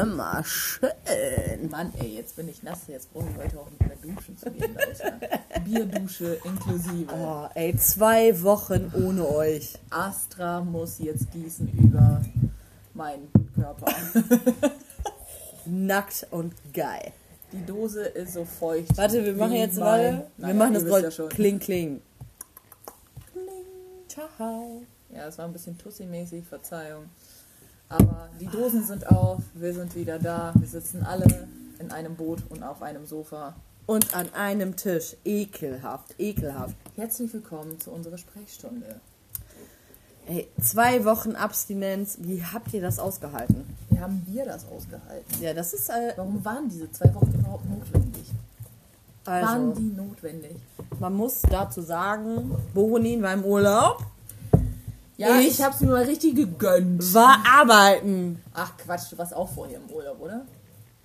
hör mal, schön. Mann, ey, jetzt bin ich nass, jetzt brauche ich heute auch nicht mehr duschen zu gehen. Bierdusche inklusive. Oh, ey, zwei Wochen ohne euch. Astra muss jetzt gießen über meinen Körper. Nackt und geil. Die Dose ist so feucht. Warte, wir machen jetzt mal. Wir Naja, machen das Roll. ja schon. Kling, kling. Ciao. Ja, es war ein bisschen Tussi-mäßig, Verzeihung. Aber die Dosen sind auf, wir sind wieder da. Wir sitzen alle in einem Boot und auf einem Sofa. Und an einem Tisch. Ekelhaft, ekelhaft. Herzlich willkommen zu unserer Sprechstunde. Ey, zwei Wochen Abstinenz. Wie habt ihr das ausgehalten? Wie haben wir das ausgehalten? Ja, das ist äh, Warum waren diese zwei Wochen überhaupt notwendig? Waren also. die notwendig? Man muss dazu sagen, Bonin war im Urlaub, Ja, Ich- ich, hab's mir mal richtig gegönnt. war arbeiten. Ach Quatsch, du warst auch vorher im Urlaub, oder?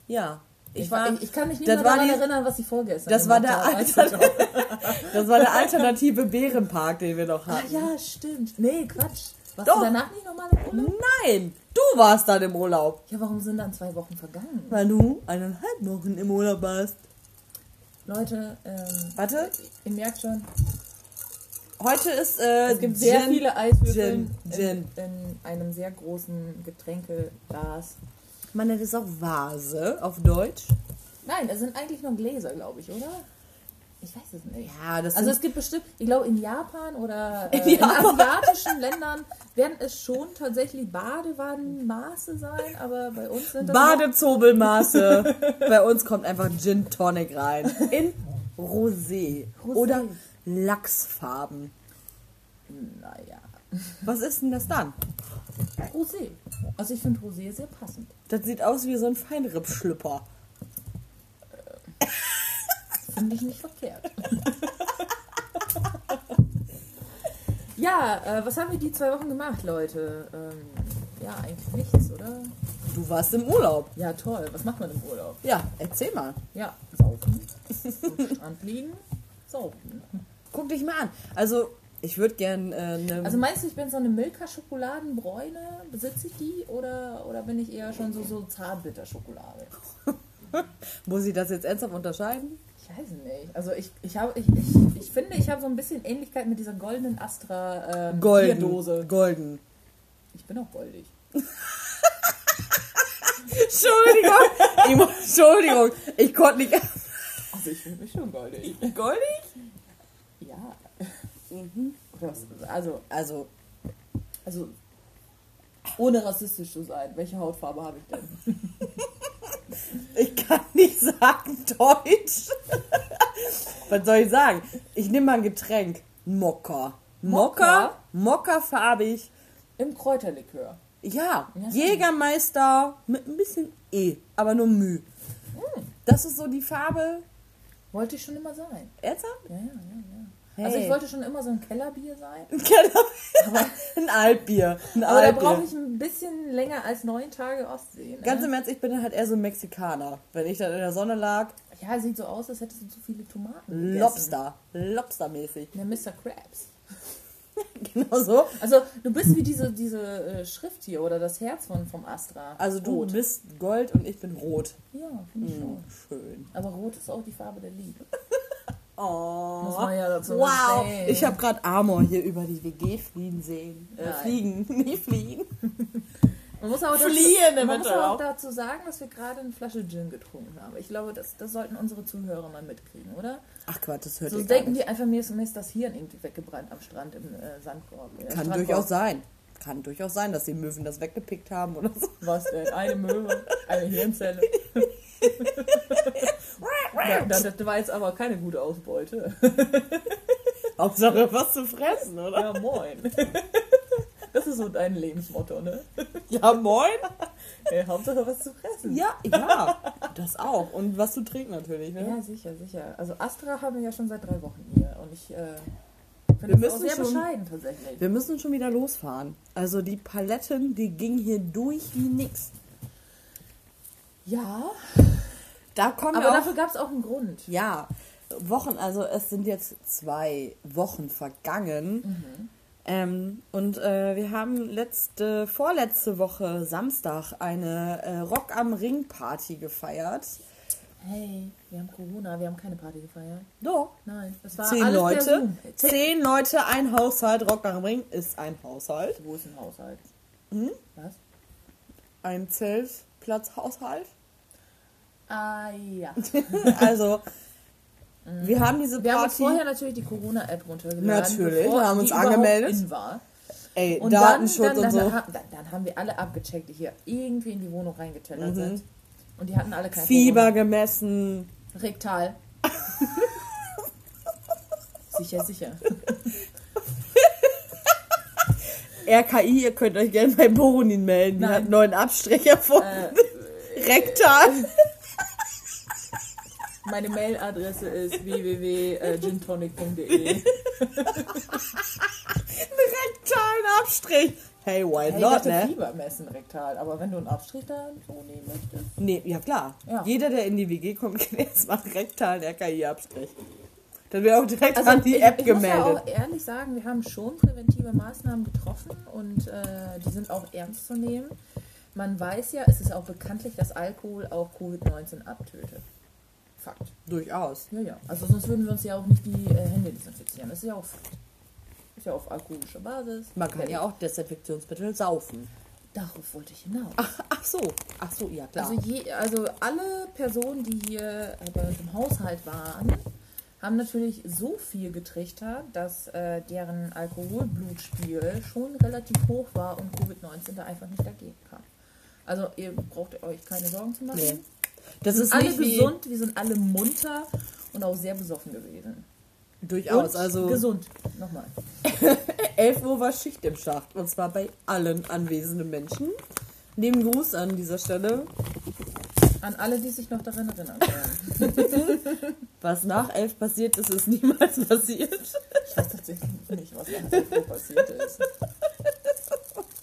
Ja. Ich, war, ich, ich kann mich nicht mehr daran die- erinnern, was ich vorgestern das war der habe. Das war der alternative Bärenpark, den wir noch Ach hatten. ja, stimmt. Nee, Quatsch. Warst Doch. du danach nicht nochmal im Urlaub? Nein, du warst dann im Urlaub. Ja, warum sind dann zwei Wochen vergangen? Weil du eineinhalb Wochen im Urlaub warst. Leute, ähm, Warte, ihr merkt schon, heute ist äh, es gibt sehr Gin- viele Eiswürfel Gin, Gin. In, in einem sehr großen Getränkeglas. Man nennt es auch Vase auf Deutsch. Nein, es sind eigentlich nur Gläser, glaube ich, oder? Ich weiß es nicht. Ja, das Also es gibt bestimmt, ich glaube in Japan oder äh, In in, Japan. asiatischen Ländern werden es schon tatsächlich Badewannenmaße sein, aber bei uns sind das Badezobelmaße. Bei uns kommt einfach Gin Tonic rein. In Rosé. Rosé. Oder Lachsfarben. naja, Was ist denn das dann? Rosé. Also ich finde Rosé sehr passend. Das sieht aus wie so ein Feinrippschlüpper. Finde ich nicht verkehrt. ja, äh, was haben wir die zwei Wochen gemacht, Leute? Ähm, ja, eigentlich nichts, oder? Du warst im Urlaub. Ja, toll. Was macht man im Urlaub? Ja, erzähl mal. Ja, saufen. Am Strand liegen, saufen. Guck dich mal an. Also, ich würde gern äh, eine. Also meinst du, ich bin so eine Milka-Schokoladenbräune? Besitze ich die? Oder, oder bin ich eher schon so, so Zartbitter-Schokolade? muss ich das jetzt ernsthaft unterscheiden? Ich weiß nicht. Also ich, ich, habe, ich, ich, ich finde, ich habe so ein bisschen Ähnlichkeit mit dieser goldenen Astra ähm, Golden. Bierdose. Golden. Ich bin auch goldig. Entschuldigung. ich Entschuldigung. Ich konnte nicht. Also ich finde mich schon goldig. Goldig? Was, also, Also, also ohne rassistisch zu sein, welche Hautfarbe habe ich denn? ich kann nicht sagen Deutsch. Was soll ich sagen? Ich nehme mal ein Getränk. Mokka. Mokka? Mokka farbig. Im Kräuterlikör. Ja. Jägermeister mit ein bisschen E, aber nur Müh. Das ist so die Farbe. Wollte ich schon immer sein. Ernsthaft? Ja, ja, ja. Hey. Also ich wollte schon immer so ein Kellerbier sein. Genau. ein Altbier. Ein Aber da Altbier. brauche ich ein bisschen länger als neun Tage Ostsee. Ne? Ganz im Ernst, ich bin halt eher so ein Mexikaner. Wenn ich dann in der Sonne lag, ja, sieht so aus, als hättest du zu viele Tomaten gegessen. Lobster. Lobstermäßig. Ja, Mr. Krabs. Genau so. Also du bist wie diese, diese äh, Schrift hier oder das Herz von, vom Astra. Also du Rot. bist Gold und ich bin Rot. Ja, finde ich schon. Schön. Aber Rot ist auch die Farbe der Liebe. Oh. Muss man ja dazu wow. sagen. Ich habe gerade Amor hier über die WG fliegen sehen. Äh, fliegen, nicht fliegen. Man muss auch, Fliehen dazu, man muss eventuell auch auch. dazu sagen, dass wir gerade eine Flasche Gin getrunken haben. Ich glaube, das, das sollten unsere Zuhörer mal mitkriegen, oder? Ach Quatsch, das hört So ihr gar denken nicht. die einfach, mir ist, mir ist das Hirn irgendwie weggebrannt am Strand im äh, Sandkorb. Äh, Kann Strandkorb. durchaus sein. Kann durchaus sein, dass die Möwen das weggepickt haben oder so. Was denn? Eine Möwe, eine Hirnzelle. das, das war jetzt aber keine gute Ausbeute. Hauptsache was zu fressen, oder? Ja, moin. Das ist so dein Lebensmotto, ne? Ja, moin. Äh, Hauptsache was zu fressen. Ja, ja. Das auch. Und was zu trinken natürlich, ne? Ja, sicher, sicher. Also Astra haben wir ja schon seit drei Wochen hier und ich äh, Wir finde das auch müssen sehr schon- bescheiden tatsächlich. Wir müssen schon wieder losfahren. Also die Paletten, die gingen hier durch wie nix. Ja, Da kommen aber dafür gab es auch einen Grund. Ja, Wochen, also es sind jetzt zwei Wochen vergangen. Ähm, und äh, wir haben letzte, vorletzte Woche Samstag eine äh, Rock am Ring Party gefeiert. Hey, wir haben Corona, wir haben keine Party gefeiert. Doch. Nein, das war Zehn Leute. Zehn. Zehn Leute, ein Haushalt. Rock am Ring ist ein Haushalt. Wo ist ein Haushalt? Mhm. Was? Ein Zeltplatzhaushalt. Ah ja. Also, wir haben diese Wir haben uns Party. vorher natürlich die Corona-App runtergeladen. Natürlich, wir haben uns die angemeldet. War. ey, Und Datenschutz dann, dann, und dann, so. ha- dann, dann haben wir alle abgecheckt, die hier irgendwie in die Wohnung reingetellert sind. Und die hatten alle kein Mhm. Fieber gemessen. Corona. Rektal. sicher, sicher. RKI, ihr könnt euch gerne bei Boronin melden. Die Nein. hat einen neuen Abstrich erfunden. Äh, Rektal. Meine Mailadresse ist www.gintonic.de. rektalen Abstrich. Hey, why Hey, ich not, dachte ne? Fieber messen rektal, aber wenn du einen Abstrich da so nehmen möchtest. Nee, ja klar. Ja. Jeder, der in die WG kommt, kann jetzt mal rektalen RKI-Abstrich. Dann wird auch direkt Also an die ich, App ich muss ja gemeldet. auch ehrlich sagen, wir haben schon präventive Maßnahmen getroffen und äh, die sind auch ernst zu nehmen. Man weiß ja, es ist auch bekanntlich, dass Alkohol auch Covid-19 abtötet. Fakt. Durchaus. Ja, ja. Also sonst würden wir uns ja auch nicht die äh, Hände desinfizieren. Das ist ja auch Fakt. Ist ja auf alkoholischer Basis. Man kann ja auch Desinfektionsmittel saufen. Darauf wollte ich hinaus. Ach, ach so. Ach so, ja klar. Also, je, also alle Personen, die hier bei uns im Haushalt waren, haben natürlich so viel getrichtert, dass äh, deren Alkoholblutspiegel schon relativ hoch war und Covid-19 da einfach nicht dagegen kam. Also ihr braucht euch keine Sorgen zu machen. nee. Das Wir ist sind alle gesund, wir sind alle munter und auch sehr besoffen gewesen. Durchaus. und Also gesund. Nochmal. 11 Uhr war Schicht im Schacht. Und zwar bei allen anwesenden Menschen. Lieben Gruß an dieser Stelle. An alle, die sich noch daran erinnern können. Was nach 11 passiert ist, ist niemals passiert. Ich weiß tatsächlich nicht, was da so passiert ist.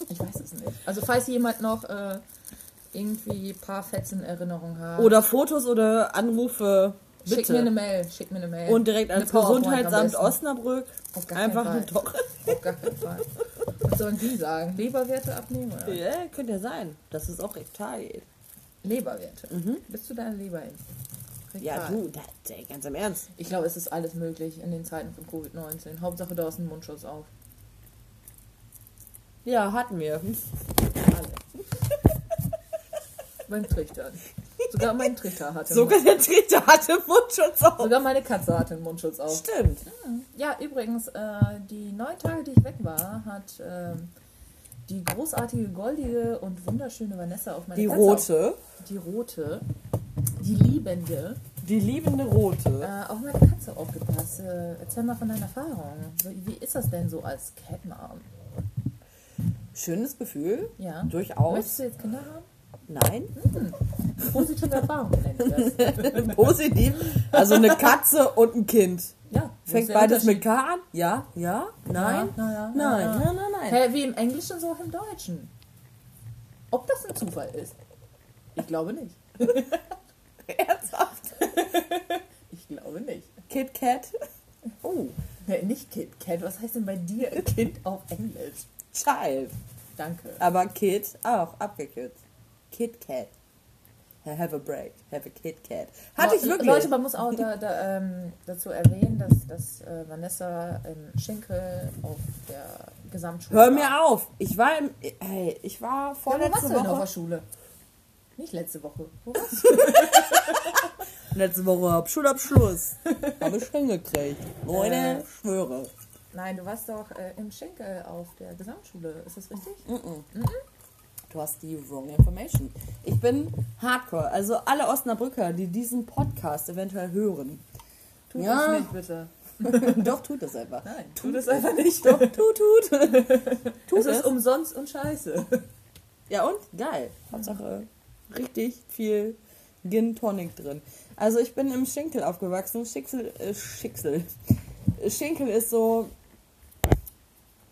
Ich weiß es nicht. Also falls jemand noch äh, irgendwie ein paar Fetzen in Erinnerung hat, Oder Fotos oder Anrufe. Bitte. schick mir eine Mail, schick mir eine Mail. Und direkt ans Gesundheitsamt. Osnabrück. Auf gar Einfach eine Fall. doch. Auf gar keinen Fall. Was sollen die sagen? Leberwerte abnehmen? Oder? Ja, könnte ja sein, dass es auch rektal geht. Leberwerte. Bist du deine Leber? Mhm. Ja, du, da, da, ganz im Ernst. Ich glaube, es ist alles möglich in den Zeiten von Covid-19. Hauptsache, du hast einen Mundschutz auf. Ja, hatten wir. Alle. Beim Trichtern. Sogar mein Trichter hatte. Sogar der Dritte hatte Mundschutz auf. Sogar meine Katze hatte einen Mundschutz auf. Stimmt. Ja, übrigens, äh, die neun Tage, die ich weg war, hat ähm, die großartige, goldige und wunderschöne Vanessa auf meine Die Katze rote. Auf, die rote, die liebende, Die liebende rote. äh, auf meine Katze aufgepasst. Äh, erzähl mal von deiner Erfahrung. Wie, ist das denn so als Catmom? Schönes Gefühl. Ja. Durchaus. Möchtest du jetzt Kinder haben? Nein. Positive Erfahrung das. Positiv. Also eine Katze und ein Kind. Ja. Fängt beides mit. K an? Ja, ja, nein. Ja, ja, nein, ja. nein, nein, nein. Hä, wie im Englischen, so auch im Deutschen. Ob das ein Zufall ist? Ich glaube nicht. Ernsthaft? Ich glaube nicht. Kit Kat. Oh, Nee, nicht Kid Kat. Was heißt denn bei dir Kind auf Englisch? Child. Danke. Aber Kid auch abgekürzt. Kit Kat. Have a break. Have a Kit Kat. Hatte ich wirklich. Leute, man muss auch da, da, ähm, dazu erwähnen, dass, dass äh, Vanessa im Schenkel auf der Gesamtschule Hör war. mir auf. Ich war im, hey, ich war Ja, wo warst vorletzte du denn auf der Woche. Schule? Nicht letzte Woche. Wo warst Letzte Woche hab Schulabschluss. Habe ich hingekriegt. Leute, Äh. schwöre. Nein, du warst doch äh, im Schenkel auf der Gesamtschule. Ist das richtig? Du hast die wrong information. Ich bin Hardcore. Also alle Osnabrücker, die diesen Podcast eventuell hören. Tu Ja. das nicht, bitte. Doch, tut es einfach. Nein, tu das einfach nicht. Doch, tut, tut. tut Es es. ist umsonst und scheiße. Ja und? Geil. Hauptsache richtig viel Gin Tonic drin. Also ich bin im Schinkel aufgewachsen. Schicksel, äh, Schicksel. Schinkel ist so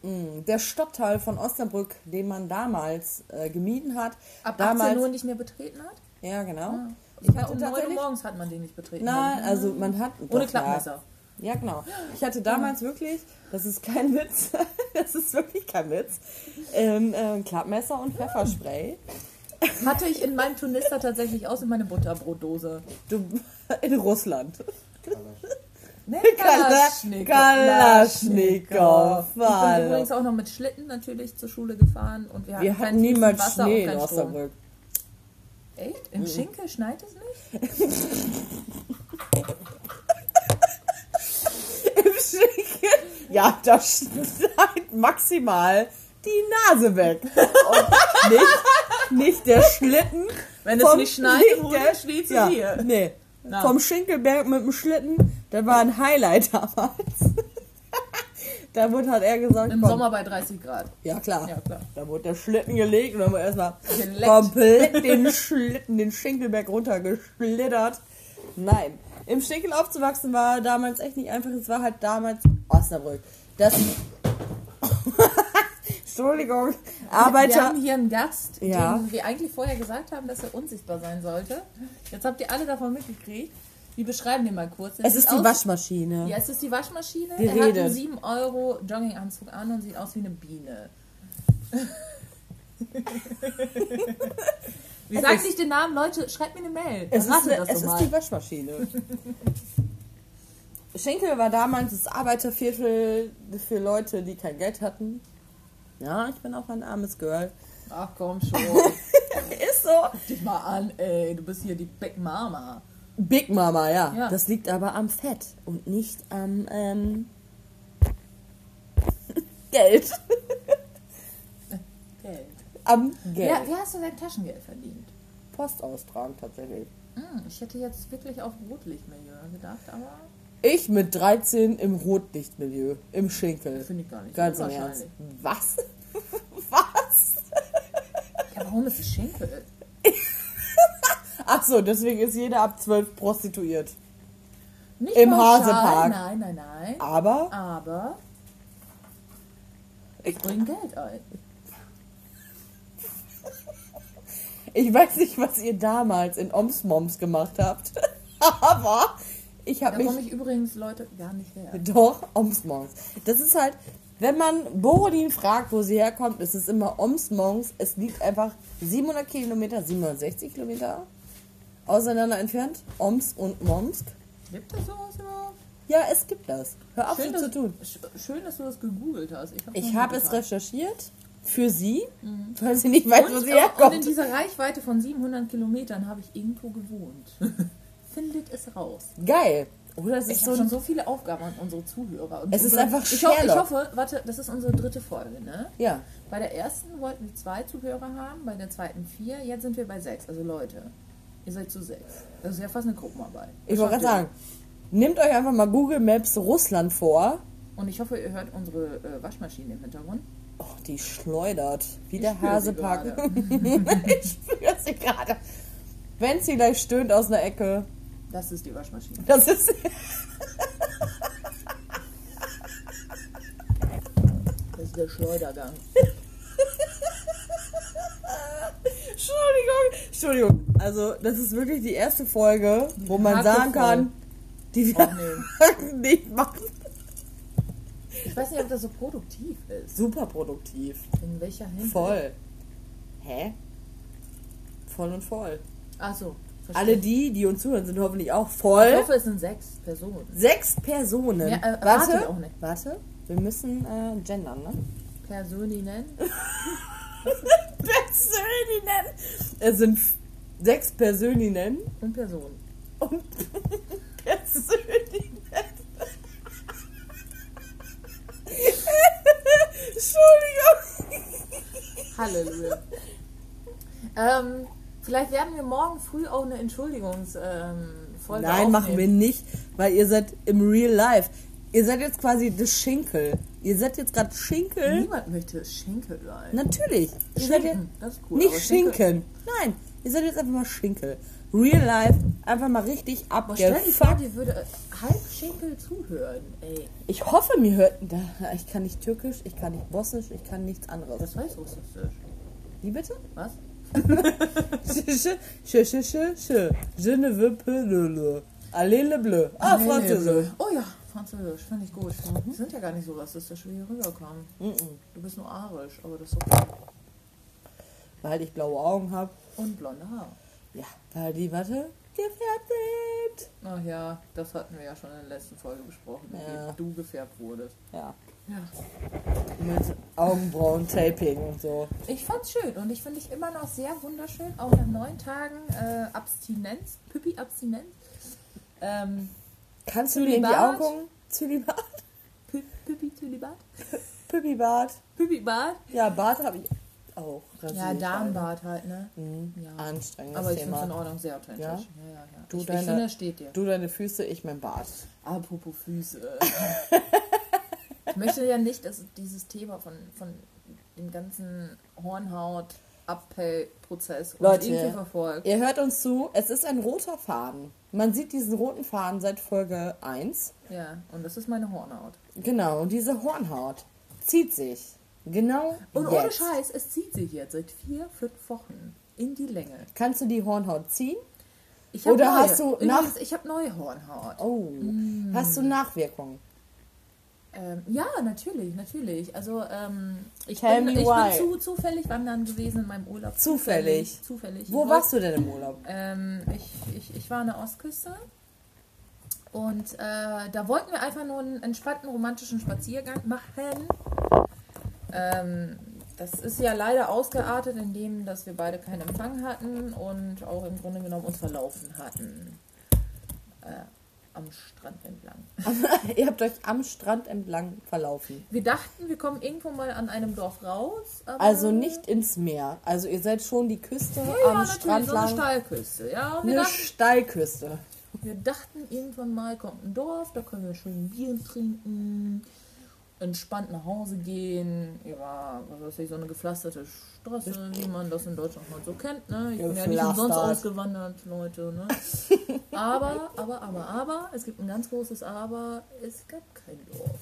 der Stadtteil von Osnabrück, den man damals äh, gemieden hat. Ab damals, 18 Uhr nicht mehr betreten hat? Ja, genau. Ich Ich hatte um 9 Uhr morgens hat man den nicht betreten. Nein, also man hat Ohne doch, Klappmesser. Ja, Ja, genau. Ich hatte damals wirklich, das ist kein Witz, das ist wirklich kein Witz, ähm, äh, Klappmesser und Pfefferspray. Hatte ich in meinem Turnister tatsächlich aus in meine Butterbrotdose. Du, in Russland. Kalaschnikow. Kalaschnikow. Ich bin übrigens auch noch mit Schlitten natürlich zur Schule gefahren und wir hatten, Wir hatten niemals Wasser Schnee und in. Osnabrück. Echt? Im Schinkel schneit es nicht? Im Schinken. Ja, da schneit maximal die Nase weg. Und nicht, nicht der Schlitten. Wenn es nicht schneit, wo steht sie ja, hier. Nee. Na. Vom Schinkelberg mit dem Schlitten, der war ein Highlight damals. da wurde halt er gesagt, Im komm, Sommer bei 30 Grad. Ja, klar. Ja, klar. Da wurde der Schlitten gelegt und dann wurde erstmal Geleckt. komplett den Schlitten, den Schinkelberg runtergeschlittert. Nein. Im Schinkel aufzuwachsen war damals echt nicht einfach. Es war halt damals Osnabrück. Das. Entschuldigung. Wir Arbeiter. haben hier einen Gast, Ja. den wir eigentlich vorher gesagt haben, dass er unsichtbar sein sollte. Jetzt habt ihr alle davon mitgekriegt. Wir beschreiben den mal kurz. Der Es ist die aus- Waschmaschine. Ja, es ist die Waschmaschine. Die er hat redet. einen 7 Euro Jogginganzug an und sieht aus wie eine Biene. Wie Es sagt sich den Namen? Leute, schreibt mir eine Mail. Es, ist, eine, das es ist die Waschmaschine. Schenkel war damals das Arbeiterviertel für Leute, die kein Geld hatten. Ja, ich bin auch ein armes Girl. Ach komm schon. Ist so. Guck dich mal an, ey. Du bist hier die Big Mama. Big Mama, ja. Ja. Das liegt aber am Fett und nicht am ähm, Geld. Geld. Am Geld. Ja, wie hast du dein Taschengeld verdient? Post austragen tatsächlich. Hm, ich hätte jetzt wirklich auf Rotlichtmilieu gedacht, aber Ich mit 13 im Rotlichtmilieu, im Schinkel. finde ich gar nicht Ganz im Ernst. Was? Was? Ja, warum ist es Schinkel? Ach so, deswegen ist jeder ab 12 prostituiert. Nicht Im pauschal, Hasepark. Nein, nein, nein. Aber Aber ich, bringe Geld ein. ich weiß nicht, was ihr damals in Omsmoms gemacht habt. Aber ich Da habe mich komme ich übrigens, Leute, gar nicht her. Doch, Omsmonks. Das ist halt, wenn man Borodin fragt, wo sie herkommt, ist es immer Omsmonks. Es liegt einfach 700 Kilometer, 760 Kilometer auseinander entfernt. Oms und Momsk. Gibt es sowas überhaupt? Ja, es gibt das. Hör auf, so dass, zu tun. sch- schön, dass du das gegoogelt hast. Ich, habe nicht es recherchiert für sie, weil sie nicht weiß, wo und, sie und in herkommt. dieser Reichweite von 700 Kilometern habe ich irgendwo gewohnt. Findet es raus. Geil. Oder es ist so schon so viele Aufgaben an unsere Zuhörer. Und Es ist einfach ich, ho ich hoffe, warte, das ist unsere dritte Folge, ne? Ja, Bei der ersten wollten wir zwei Zuhörer haben, bei der zweiten vier, jetzt sind wir bei sechs. Also Leute, ihr seid zu sechs. Das ist ja fast eine Gruppenarbeit. ich wollte gerade sagen, nehmt euch einfach mal Google Maps Russland vor. Und ich hoffe, ihr hört unsere äh, Waschmaschine im Hintergrund. Oh, die schleudert. Wie der spür sie Hasepack. ich spüre sie gerade. Wenn sie gleich stöhnt aus einer Ecke, Das ist die Waschmaschine. das ist. Das ist der Schleudergang. Entschuldigung. Entschuldigung. Also, das ist wirklich die erste Folge, wo man Hackevoll. sagen kann, die wir nicht machen. Ich weiß nicht, ob das so produktiv ist. Super produktiv. In welcher Hinsicht? Voll. Hä? Voll und voll. Achso. Alle die, die uns zuhören, sind hoffentlich auch Ich voll. hoffe, es sind sechs Personen. Sechs Personen. Ja, äh, ich warte, auch nicht. warte. Wir müssen äh, gendern, ne? Personinnen. Persöninnen. Es sind sechs Persöninnen und Personen. und Persöninnen. Entschuldigung. Halleluja. ähm, vielleicht werden wir morgen früh auch eine Entschuldigungsfolge ähm, Folge Nein, machen wir aufnehmen. nicht, weil ihr seid im Real Life. Ihr seid jetzt quasi das Schinkel. Ihr seid jetzt gerade Schinkel. Niemand möchte Schinkel sein. Natürlich. Ihr seid Schinken, jetzt das ist cool. nicht Schinken. Nein, ihr seid jetzt einfach mal Schinkel. Real Life, einfach mal richtig Aber stell dir vor, dir würde äh, halb Schinkel zuhören. Ey, Ich hoffe, mir hört. Ich kann nicht Türkisch, ich kann nicht Bosnisch, ich kann nichts anderes. das weiß Russisch. Wie bitte? Was? Je, je, je, je, ne veux plus le le. Allez le bleu. Ah, Französisch. Oh ja, Französisch, finde ich gut. Mhm. Die sind ja gar nicht so rassistisch, wie hier rüberkommen. Mhm. Du bist nur arisch, aber das ist okay. Weil ich blaue Augen habe. Und blonde Haare. Ja, weil die, warte, gefärbt sind. Ach ja, das hatten wir ja schon in der letzten Folge besprochen, Ja. wie du gefärbt wurdest. Ja, Ja. mit Augenbrauen, Taping und so. Ich fand's schön und ich finde dich immer noch sehr wunderschön, auch nach neun Tagen äh, Abstinenz, Püppi-Abstinenz. Ähm, Kannst du mir in die Zölibat? Augen gucken? Zölibat? Pü Püppi-Zölibat? Püppibart. Püppi-Bart? Ja, Bart habe ich auch. Ja, Darmbart halt, ne? Mhm. Ja. Anstrengendes Aber ich finde es in. Ordnung, sehr authentisch. Ja? Ja, ja, ja. Du ich, ich deine- finde, das steht dir. Du deine Füße, ich mein Bart. Apropos Füße. ich möchte ja nicht, dass dieses Thema von, von dem ganzen Hornhaut-Abpellprozess uns Leute. verfolgt. Ihr hört uns zu, es ist ein roter Faden. Man sieht diesen roten Faden seit Folge 1. Ja, und das ist meine Hornhaut. Genau, und diese Hornhaut zieht sich. Genau Und jetzt. ohne Scheiß, es zieht sich jetzt seit vier, fünf Wochen in die Länge. Kannst du die Hornhaut ziehen? Oder neue. hast du nach- Übrigens, ich habe neue Hornhaut. Oh. Mm. Hast du Nachwirkungen? Ähm, ja, natürlich, natürlich. Also ähm, ich, Tell bin, ich bin zu, zufällig wandern gewesen in meinem Urlaub. Zufällig? Zufällig. Wo warst du denn im Urlaub? Ähm, ich, ich, ich war an der Ostküste und äh, da wollten wir einfach nur einen entspannten romantischen Spaziergang machen. Ähm, das ist ja leider ausgeartet, indem dass wir beide keinen Empfang hatten und auch im Grunde genommen uns verlaufen hatten. Äh, am Strand entlang. Ihr habt euch am Strand entlang verlaufen. Wir dachten, wir kommen irgendwo mal an einem Dorf raus. Aber Also nicht ins Meer. Also ihr seid schon die Küste ja, am natürlich, Strand so eine lang. Steilküste. Ja, Eine dachten, Steilküste. Wir dachten irgendwann mal kommt ein Dorf, da können wir schön Bier trinken, entspannt nach Hause gehen, ja, was weiß ich, so eine gepflasterte Straße, wie man das in Deutschland halt so kennt, ne? Ich bin ja nicht umsonst ausgewandert, Leute, ne? Aber, aber, aber, aber, es gibt ein ganz großes Aber, es gab kein Dorf.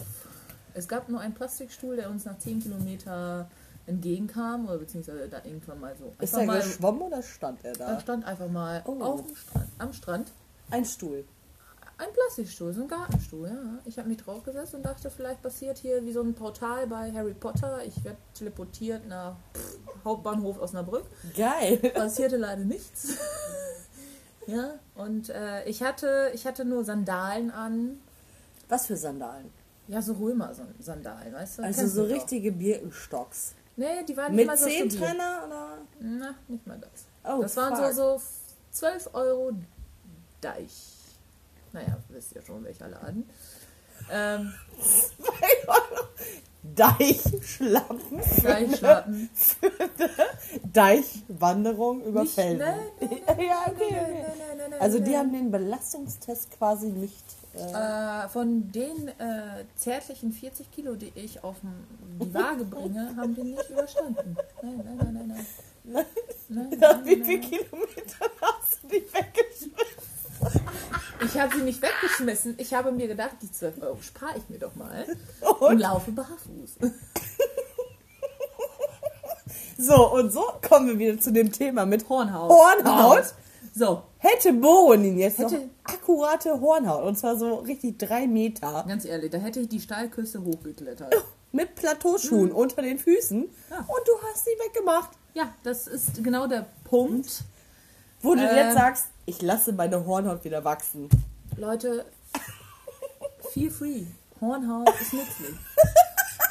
Es gab nur einen Plastikstuhl, der uns nach 10 Kilometer entgegenkam, oder beziehungsweise da irgendwann mal so. Ist er mal, geschwommen oder stand er er da? stand einfach mal Oh. auf dem Strand, am Strand Ein Stuhl. Ein Plastikstuhl, so ein Gartenstuhl, ja. Ich habe mich draufgesetzt und dachte, vielleicht passiert hier wie so ein Portal bei Harry Potter. Ich werde teleportiert nach pff, Hauptbahnhof Osnabrück. Geil. Passierte leider nichts. ja, und äh, ich, hatte, ich hatte nur Sandalen an. Was für Sandalen? Ja, so Römer-Sandalen, weißt du? Also Kennst so du richtige Birkenstocks. Nee, die waren nicht Mit mal so. Zehntrenner oder? Na, nicht mal das. Oh, das waren fuck. so, so 12 Euro Deich. Naja, wisst ihr schon, welcher Laden. Ähm, Deichschlappen. Deichschlappen. Deichwanderung über Nicht- Felsen. nein, nein, ja, okay, okay. Nein, nein, nein, nein, Also die nein. haben den Belastungstest quasi nicht. Äh, Äh, von den äh, zärtlichen 40 Kilo, die ich auf die Waage bringe, haben die nicht überstanden. Nein, nein, nein, nein, nein. Nein. Nein, nein, wie nein, viel nein. Kilometern hast du die weggeschmissen? Ich habe sie nicht weggeschmissen. Ich habe mir gedacht, die 12 Euro spare ich mir doch mal und Und laufe barfuß. so, und so kommen wir wieder zu dem Thema mit Hornhaut. Hornhaut? So, Hätte Bonin jetzt noch Hätte- akkurate Hornhaut, und zwar so richtig drei Meter, ganz ehrlich, da hätte ich die Steilküste hochgeklettert. mit Plateauschuhen unter den Füßen Mhm. Ja. und du hast sie weggemacht. Ja, das ist genau der Punkt. Wo du Ähm. jetzt sagst, ich lasse meine Hornhaut wieder wachsen. Leute, feel free. Hornhaut ist nützlich.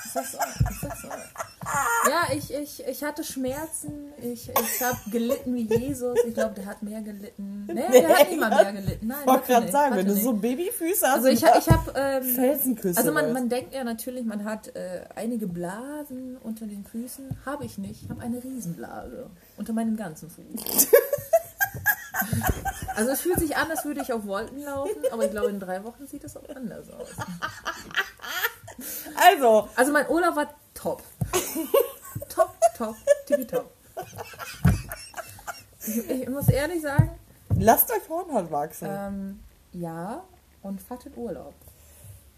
Ich sag's euch. Ich sag's euch. Ja, ich, ich, ich hatte Schmerzen. Ich, ich habe gelitten wie Jesus. Ich glaube, der hat mehr gelitten. Nee, der hat mal mehr gelitten. Nein, Ich wollte gerade sagen, wenn du nicht. so Babyfüße hast, Also ich, ich habe... Ähm, Felsenküsse. also man, man denkt ja natürlich, man hat äh, einige Blasen unter den Füßen. Habe ich nicht. Ich habe eine Riesenblase unter meinem ganzen Fuß. Also es fühlt sich an, als würde ich auf Wolken laufen, aber ich glaube, in drei Wochen sieht das auch anders aus. also, Also mein Urlaub war top. top, top, tippitopp. Ich, ich muss ehrlich sagen, lasst euch Hornhaut wachsen. ähm, ja, und fattet Urlaub.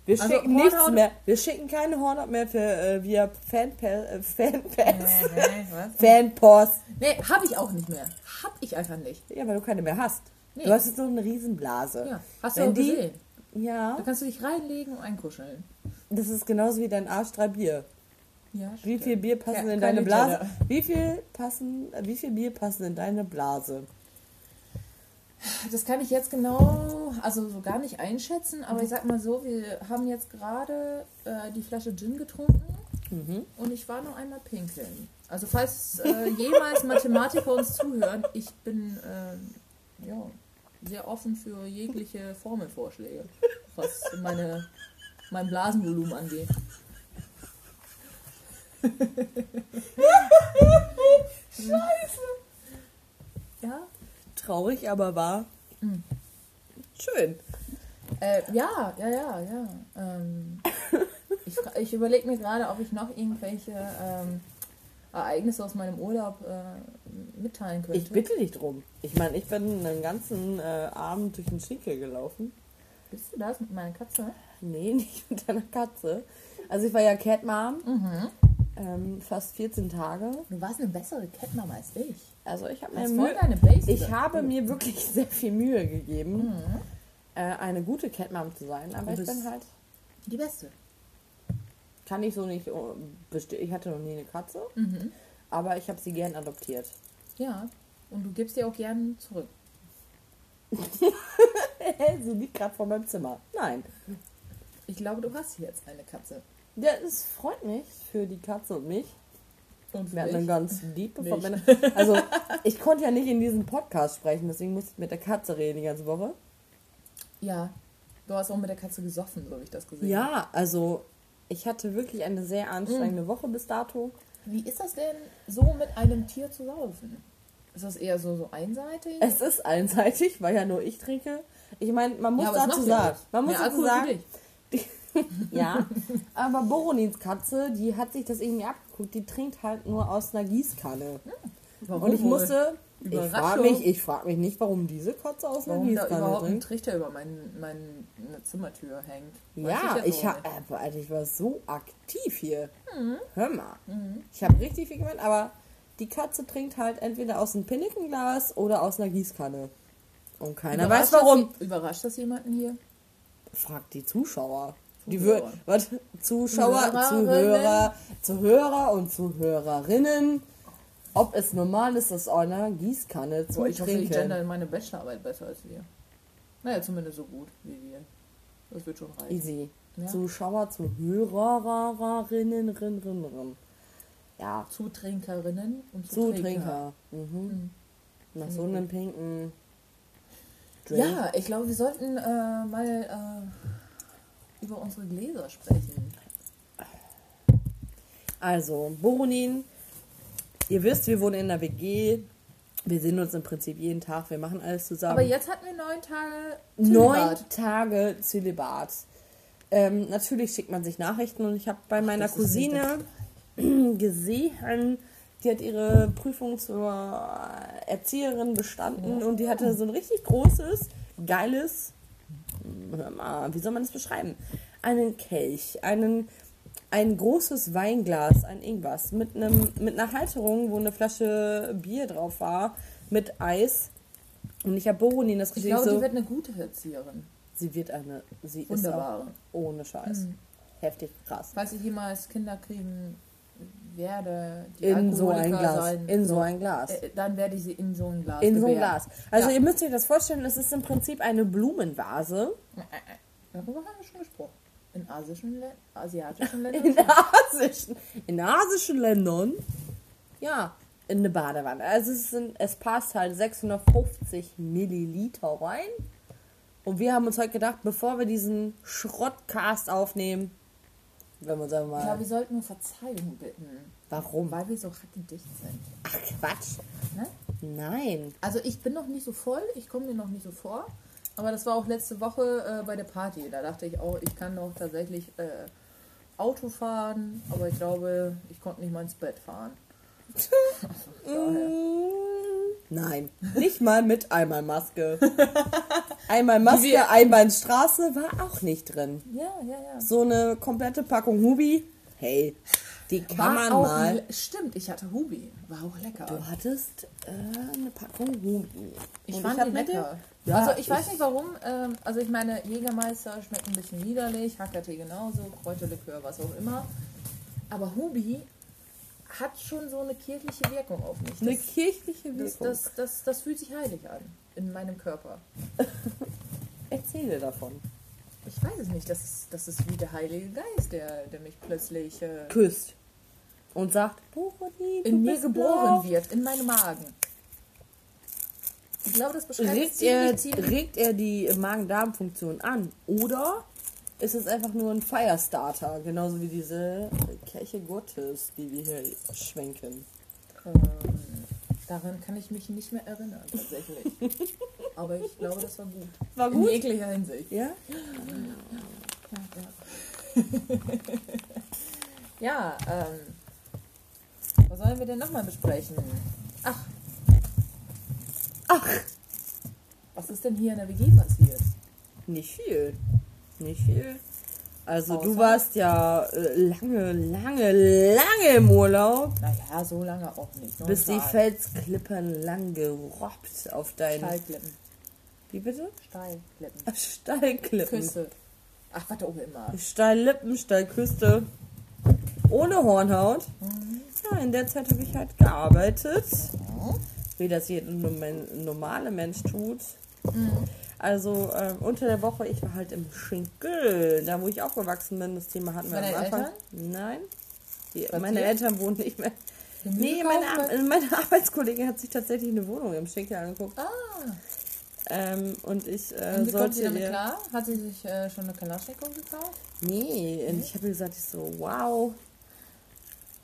wir also schicken nichts Hornhaut- mehr. Wir schicken keine Hornhaut mehr für äh, via Fanpa äh, Fanpass. nee, was? Fanpost. Nee, habe ich auch nicht mehr. Hab ich einfach nicht. Ja, weil du keine mehr hast. Nee. Du hast jetzt noch eine Riesenblase. Ja, hast du Wenn auch die, gesehen. Ja, Da kannst du dich reinlegen und einkuscheln. das ist genauso wie dein Arsch drei Bier. Ja, Wie viel Bier passen Ja, in deine Blase? Wie viel passen, wie viel Bier passen in deine Blase? Das kann ich jetzt genau, also so gar nicht einschätzen, aber ich sag mal so, wir haben jetzt gerade äh, die Flasche Gin getrunken Mhm. und ich war noch einmal pinkeln. Also falls äh, jemals Mathematiker uns zuhören, ich bin ähm, ja, sehr offen für jegliche Formelvorschläge, was meine, mein Blasenvolumen angeht. Scheiße. Ja, Traurig, aber wahr. Mhm. Schön. Äh, ja, ja, ja, ja. Ähm, ich ich überlege mir gerade, ob ich noch irgendwelche ähm, Ereignisse aus meinem Urlaub äh, mitteilen könnte. Ich bitte dich drum. Ich meine, ich bin einen ganzen äh, Abend durch den Schinkel gelaufen. Bist du das mit meiner Katze? Nee, nicht mit deiner Katze. Also ich war ja Cat Mom, Mhm. ähm, fast 14 Tage. Du warst eine bessere Catmama als ich. Also ich habe mir Mühe, ich habe mir wirklich sehr viel Mühe gegeben, Mhm. äh, eine gute Cat Mom zu sein. Aber ich bin halt, die Beste. Kann ich so nicht oh, Ich hatte noch nie eine Katze, Mhm. aber ich habe sie gern adoptiert. Ja. Und du gibst dir auch gern zurück. sie liegt gerade vor meinem Zimmer. Nein. Ich glaube, du hast jetzt eine Katze. Ja, es freut mich für die Katze und mich. Und Wir hatten eine ganz Nicht. Verbindung. Also, ich konnte ja nicht in diesem Podcast sprechen, deswegen musste ich mit der Katze reden die ganze Woche. Ja. Du hast auch mit der Katze gesoffen, so wie ich das gesehen habe. Ja, also, ich hatte wirklich eine sehr anstrengende Woche bis dato. Wie ist das denn, so mit einem Tier zu saufen? Ist das eher so, so einseitig? Es ist einseitig, weil ja nur ich trinke. Ich meine, man muss Ja, dazu ja sagen, man muss Mehr dazu sagen, ja, aber Boronins Katze, die hat sich das irgendwie abgeguckt, die trinkt halt nur aus einer Gießkanne. Warum Und ich musste, ich frage mich, ich frage mich nicht, warum diese Katze aus da Gießkanne überhaupt ein trinkt. Trichter über mein, meine Zimmertür hängt. Weiß Ja, jetzt ich, auch hab, äh, Alter, ich war so aktiv hier. Mhm. Hör mal. Ich habe richtig viel gemacht, aber die Katze trinkt halt entweder aus einem Pinnekenglas oder aus einer Gießkanne. Und keiner weiß warum. Das, überrascht das jemanden hier? Fragt die Zuschauer. Die Zuschauer. wür- was? Zuschauer. Zuhörer, Zuhörer und Zuhörerinnen, ob es normal ist, aus einer Gießkanne zu Boah, ich hoffe, ich gender trinken. in meine Bachelorarbeit besser als wir. Naja, zumindest so gut wie wir. Das wird schon reichen. Easy. Ja. Zuschauer, Zuhörerinnen, Rin, Rin, Rin. Ja, Zutrinkerinnen und Zutrinker. Zutrinker. Mhm. Nach so einem pinken Drink. Ja, ich glaube, wir sollten äh, mal äh, über unsere Gläser sprechen. Also, Boronin, ihr wisst, wir wohnen in der WG. Wir sehen uns im Prinzip jeden Tag, wir machen alles zusammen. Aber jetzt hatten wir neun Tage Neun Zölibat. Tage Zölibat. Ähm, natürlich schickt man sich Nachrichten und ich habe bei meiner ist nicht Cousine gesehen, die hat ihre Prüfung zur Erzieherin bestanden und die hatte so ein richtig großes, geiles, hör mal, wie soll man das beschreiben? Einen Kelch, einen, ein großes Weinglas, ein irgendwas, mit, einem, mit einer Halterung, wo eine Flasche Bier drauf war, mit Eis. Und ich habe Boronin das Ich richtig glaube, so... die wird eine gute Erzieherin. Sie wird eine. Sie Wunderbare. ist auch ohne Scheiß. Mhm. Heftig krass. Falls ich jemals Kinder kriegen werde, die In so ein Glas. sein, In so ein Glas. äh, dann werde ich sie in so ein Glas In so ein gebären. Glas. Also Ja. ihr müsst euch das vorstellen, es ist im Prinzip eine Blumenvase. Darüber haben wir schon gesprochen. In asischen, Lä asiatischen Ländern. In asischen, in asischen Ländern. Ja, in eine Badewanne. Also es, sind, es passt halt 650 Milliliter rein. Und wir haben uns heute gedacht, bevor wir diesen Schrottcast aufnehmen, wenn wir uns einfach Ja, wir sollten um Verzeihung bitten. Warum? Weil wir so dicht sind. Ach Quatsch. Ne? Nein. Also ich bin noch nicht so voll, ich komme mir noch nicht so vor. Aber das war auch letzte Woche äh, bei der Party. Da dachte ich auch, ich kann doch tatsächlich äh, Auto fahren, aber ich glaube, ich konnte nicht mal ins Bett fahren. Mm, Nein, nicht mal mit einmal Maske. Einmal Maske, einmal Straße war auch nicht drin. Ja, ja, ja. So eine komplette Packung Hubi, hey, die kann War man auch mal. Stimmt, ich hatte Hubi. War auch lecker. Du hattest äh, eine Packung Hubi. ich Und fand hab die lecker. Ja, also ich weiß nicht warum. Ähm, also ich meine, Jägermeister schmeckt ein bisschen widerlich, Hackertee genauso, Kräuterlikör, was auch immer. Aber Hubi hat schon so eine kirchliche Wirkung auf mich. Eine Das, kirchliche das, Wirkung. das, das, das fühlt sich heilig an in meinem Körper. Erzähle davon. Ich weiß es nicht. Das ist, das ist wie der Heilige Geist, der, der mich plötzlich äh, Küsst. Und sagt, Borodin, in mir geboren laut. wird, in meinem Magen. Ich glaube, das beschreibt es Regt er, regt er die Magen-Darm-Funktion an? Oder ist es einfach nur ein Firestarter? Genauso wie diese Kirche Gottes, die wir hier schwenken. Ähm, daran kann ich mich nicht mehr erinnern, tatsächlich. Aber ich glaube, das war gut. War In jeglicher Hinsicht. Ja? Ja, ähm, was sollen wir denn nochmal besprechen? Ach, Ach, was ist denn hier in der WG passiert? nicht viel. Nicht viel. Also du Außer- warst ja äh, lange, lange, lange im Urlaub, Naja, so lange auch nicht. Bis die. Felsklippen lang gerobbt auf deinen... Steilklippen. Wie bitte? Steilklippen. Ach, Steilklippen. Küsse. Ach, was auch immer. Steillippen, Steilküste. Ohne Hornhaut. Ja, in der Zeit habe ich halt gearbeitet. Wie das jeder norm- normale Mensch tut. Also ähm, unter der Woche, ich war halt im Schinkel, da wo ich aufgewachsen bin. Das Thema hatten wir Bei am Anfang. Eltern? Nein. Die, meine? Eltern wohnen nicht mehr. Nee, meine, Ar- meine Arbeitskollegin hat sich tatsächlich eine Wohnung im Schinkel angeguckt. Ah, Ähm, und ich äh, und kommt sie sollte damit ihr... klar? Hat sie sich äh, schon eine Kalaschnikow gekauft? Nee, und ich habe gesagt, ich so, wow.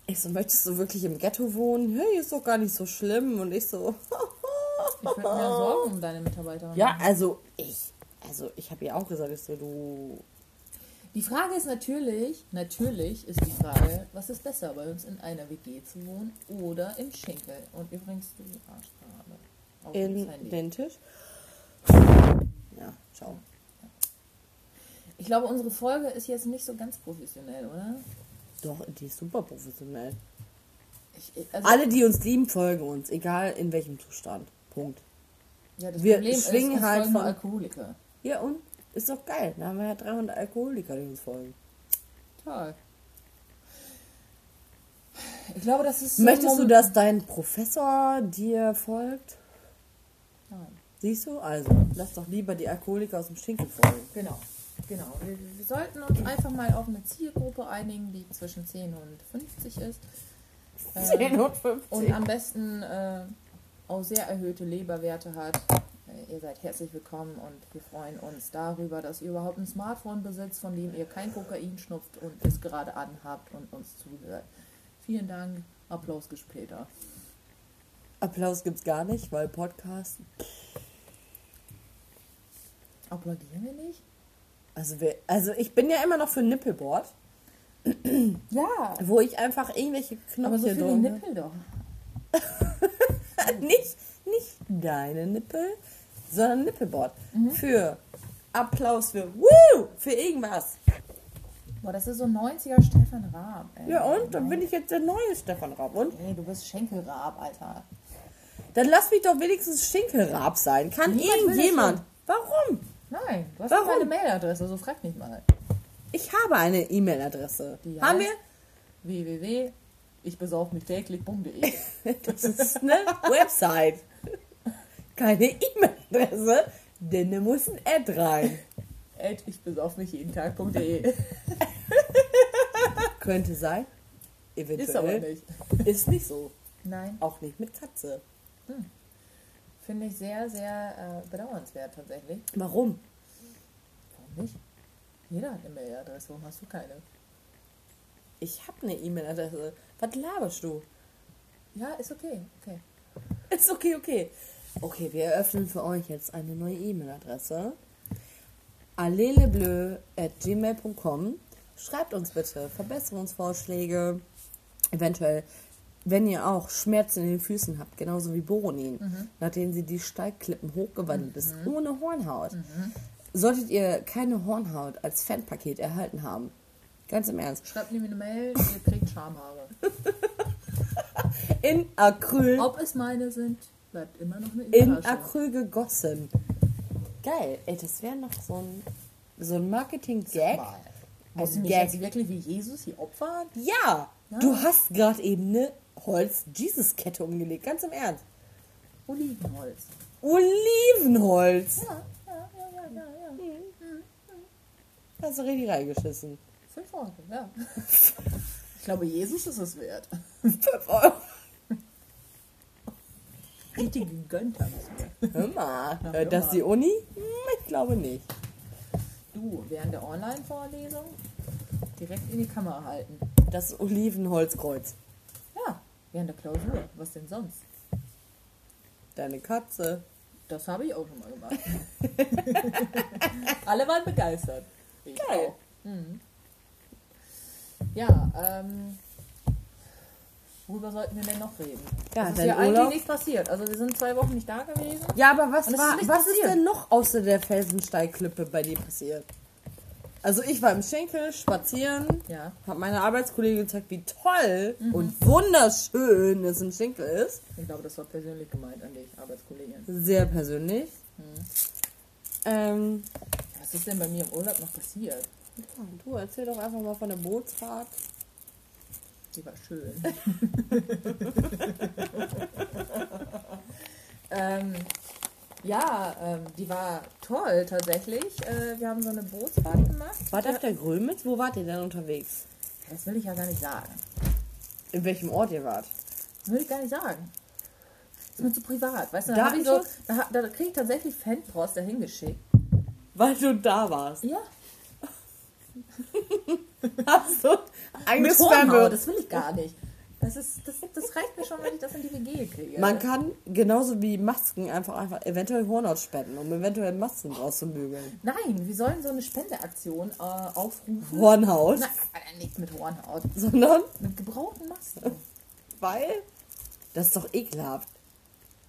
Ich so, möchtest du wirklich im Ghetto wohnen? Hey, ist doch gar nicht so schlimm. Und ich so, Ich würde mir Sorgen um deine Mitarbeiterin ja, also ich, also ich habe ihr auch gesagt, ich so, du, Die Frage ist natürlich, natürlich ist die Frage, was ist besser, bei uns in einer WG zu wohnen oder im Schinkel? Und übrigens, du Arsch gerade. Auf in den Tisch. Ja, ciao. Ich glaube, unsere Folge ist jetzt nicht so ganz professionell, oder? Doch, die ist super professionell. Ich, also, Alle, die uns lieben, folgen uns, egal in welchem Zustand. Punkt. ja, das wir Problem schwingen ist, halt von- Alkoholiker. Ja, und? Ist doch geil. Da haben wir ja 300 Alkoholiker, die uns folgen. Toll. Ich glaube, das ist so Möchtest du, dass dein Professor dir folgt? Nein. Siehst du? Also, lass doch lieber die Alkoholiker aus dem Schinkel folgen. Genau, genau. Wir, wir sollten uns einfach mal auf eine Zielgruppe einigen, die zwischen 10 und 50 ist. Ähm, 10 und 50. und am besten äh, auch sehr erhöhte Leberwerte hat. Äh, ihr seid herzlich willkommen und wir freuen uns darüber, dass ihr überhaupt ein Smartphone besitzt, von dem ihr kein Kokain schnupft und es gerade anhabt und uns zuhört. Vielen Dank. Applaus gibt später. Applaus gibt's gar nicht, weil Podcast. Applaudieren wir nicht? Also, wir, also ich bin ja immer noch für Nippelboard, Ja, wo ich einfach irgendwelche aber so Knöpfe viele. Nippel doch. nicht, nicht deine Nippel, sondern Nippelboard. Mhm. Für Applaus für Woo! Für irgendwas. Boah, das ist so 90er Stefan Raab. Ey. Ja, und? Dann bin ich jetzt der neue Stefan Raab. Und? Ey, du bist Schenkelraab, Alter. Dann lass mich doch wenigstens Schinkelraab sein. Kann Niemand irgendjemand. Warum? Nein, du hast Warum? meine Mailadresse, so frag mich mal. Ich habe eine E-Mail-Adresse. Die Haben heißt? www. Ich besauf mich täglich.de. wir? Das ist eine Website. Keine E-Mail-Adresse, denn da muss ein Ad rein. Ed, ich besauf mich jeden Tag.de. Könnte sein. Eventuell. Ist aber nicht. Ist nicht so. Nein, Auch nicht mit Katze. Finde ich sehr, sehr äh, bedauernswert tatsächlich. Warum? Warum nicht? Jeder hat eine Mailadresse, warum hast du keine? Ich habe eine E-Mail-Adresse. Was laberst du? Ja, ist okay, okay. Ist okay, okay. Okay, wir eröffnen für euch jetzt eine neue E-Mail-Adresse. allelebleu.gmail.com Schreibt uns bitte Verbesserungsvorschläge. Eventuell, wenn ihr auch Schmerzen in den Füßen habt, genauso wie Boronin, nachdem sie die Steigklippen hochgewandelt ist, ohne Hornhaut. Solltet ihr keine Hornhaut als Fanpaket erhalten haben, ganz im Ernst, Schreibt mir eine Mail, ihr kriegt Schamhaare. in Acryl, Ob es meine sind, bleibt immer noch eine in Überraschung. Acryl gegossen. Geil. Ey, das wäre noch so ein, so ein Marketing-Gag. Musst du mich jetzt wirklich wie Jesus hier opfern? Ja, Ja. du hast gerade eben eine Holz-Jesus-Kette umgelegt. Ganz im Ernst. Olivenholz. Olivenholz. Ja, ja, ja, ja, ja, ja. Hast du richtig reingeschissen. Fünf Euro, ja. Ich glaube, Jesus ist es wert. 5 Euro. Richtig gegönnt haben es mir. Hör mal. Ja, Hört hör das die Uni? Hm, Ich glaube nicht. Du, während der Online-Vorlesung direkt in die Kamera halten. Das Olivenholzkreuz. Während der Klausur. Was denn sonst? Deine Katze. Das habe ich auch schon mal gemacht. Alle waren begeistert. Ich Geil. auch. Mhm. Ja, ähm, worüber sollten wir denn noch reden? Ja, es ist ja eigentlich Urlaub. nichts passiert. Also wir sind zwei Wochen nicht da gewesen. Ja, aber was ist war, nichts was ist denn noch außer der Felsensteigklippe bei dir passiert? Also ich war im Schenkel spazieren, Ja. habe meiner Arbeitskollegin gezeigt, wie toll und wunderschön es im Schenkel ist. Ich glaube, das war persönlich gemeint an dich, Arbeitskollegin. Sehr persönlich. Mhm. Ähm, Was ist denn bei mir im Urlaub noch passiert? ja, du erzähl doch einfach mal von der Bootsfahrt. Die war schön. ähm, ja, ähm, die war toll tatsächlich. Äh, wir haben so eine Bootsfahrt gemacht. War das der Grömitz? Wo wart ihr denn unterwegs? Das will ich ja gar nicht sagen. In welchem Ort ihr wart? Das will ich gar nicht sagen. ist mir zu privat. Weißt du, da, ich so, da, da kriege ich tatsächlich Fanpost dahin geschickt. Weil du da warst. Ja, Hast du mit Hornhaut, das will ich gar nicht. Das, ist, das, das reicht mir schon, wenn ich das in die WG kriege. Man kann genauso wie Masken einfach einfach eventuell Hornhaut spenden, um eventuell Masken rauszubügeln. Nein, wir sollen so eine Spendeaktion äh, aufrufen. Hornhaut, Nein, äh, nicht mit Hornhaut. sondern Mit gebrauchten Masken. weil das ist doch ekelhaft.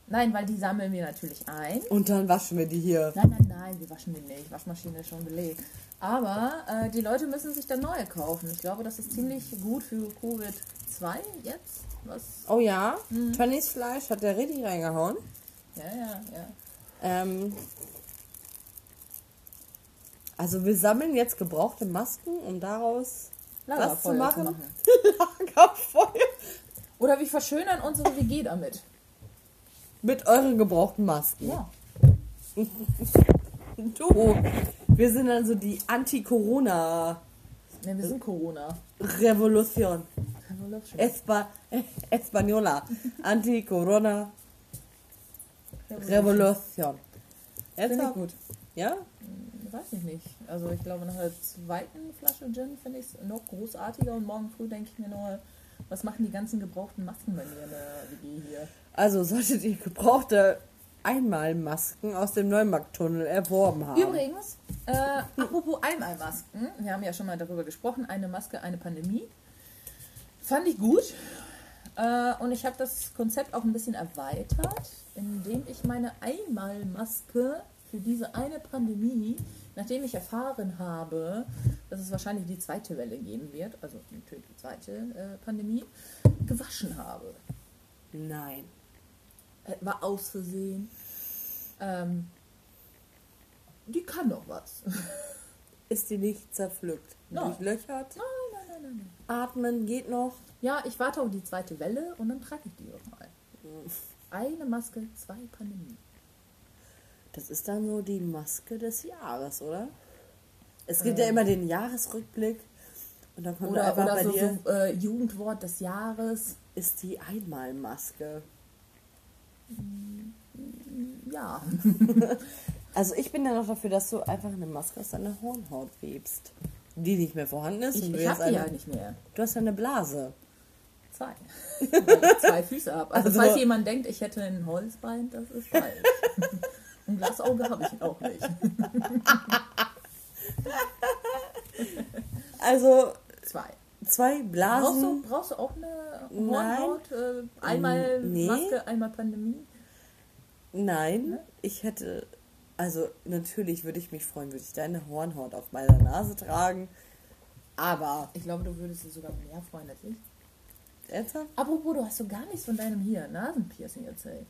Nein, weil die sammeln wir natürlich ein. Und dann waschen wir die hier. Nein, nein, nein, wir waschen die nicht. Waschmaschine ist schon belegt. Aber äh, die Leute müssen sich dann neue kaufen. Ich glaube, das ist ziemlich gut für Covid-2 jetzt. Was? Oh ja, Tonnys Fleisch hat der richtig reingehauen. Ja, ja, ja. Ähm, also wir sammeln jetzt gebrauchte Masken, um daraus Lagerfeuer machen? zu machen. Lagerfeuer Oder wir verschönern unsere WG damit. Mit euren gebrauchten Masken. Ja. Du, wir sind also die Anti-Corona-Revolution. Ne, wir sind Corona. Revolution. Revolution. Espa Española. Anti-Corona Revolution. Finde ich gut. Ja? Weiß ich nicht. Also ich glaube, nach der zweiten Flasche Gin finde ich es noch großartiger und morgen früh denke ich mir nur, was machen die ganzen gebrauchten Masken bei mir in der WG hier? Also solltet ihr gebrauchte Einmalmasken aus dem Neumarkttunnel erworben haben. Übrigens, äh, apropos Einmalmasken, wir haben ja schon mal darüber gesprochen, eine Maske, eine Pandemie. Fand ich gut. Äh, und ich habe das Konzept auch ein bisschen erweitert, indem ich meine Einmalmaske für diese eine Pandemie, nachdem ich erfahren habe, dass es wahrscheinlich die zweite Welle geben wird, also natürlich die zweite äh, Pandemie, gewaschen habe. Nein. Äh, war aus Versehen. Ähm, die kann noch was. Ist die nicht zerpflückt? Nein. Durchlöchert? Nein, nein, nein, nein, nein. Atmen geht noch? Ja, ich warte auf die zweite Welle und dann trage ich die auch mal. Eine Maske, zwei Pandemien. Das ist dann so die Maske des Jahres, oder? Es gibt ja immer den Jahresrückblick. Und dann kommt Oder, einfach oder bei so, dir, so äh, Jugendwort des Jahres. ist die Einmalmaske. Ja. Also ich bin ja noch dafür, dass du einfach eine Maske aus deiner Hornhaut webst. Die nicht mehr vorhanden ist. Ich, ich habe die ja nicht mehr. du hast ja eine Blase. Zwei. Zwei Füße habe. Also, Also- falls jemand denkt, ich hätte ein Holzbein, das ist falsch. Ein Glasauge habe ich auch nicht. Also Zwei. Zwei Brauchst Blasen. du, brauchst du auch eine Nein. Hornhaut? Äh, einmal Nee. Maske, einmal Pandemie? Nein, Ne? ich hätte. Also natürlich würde ich mich freuen, würde ich deine Hornhaut auf meiner Nase tragen. Aber Ich glaube, du würdest dir sogar mehr freuen als ich. ernsthaft? Apropos, du hast so gar nichts von deinem hier Nasenpiercing erzählt.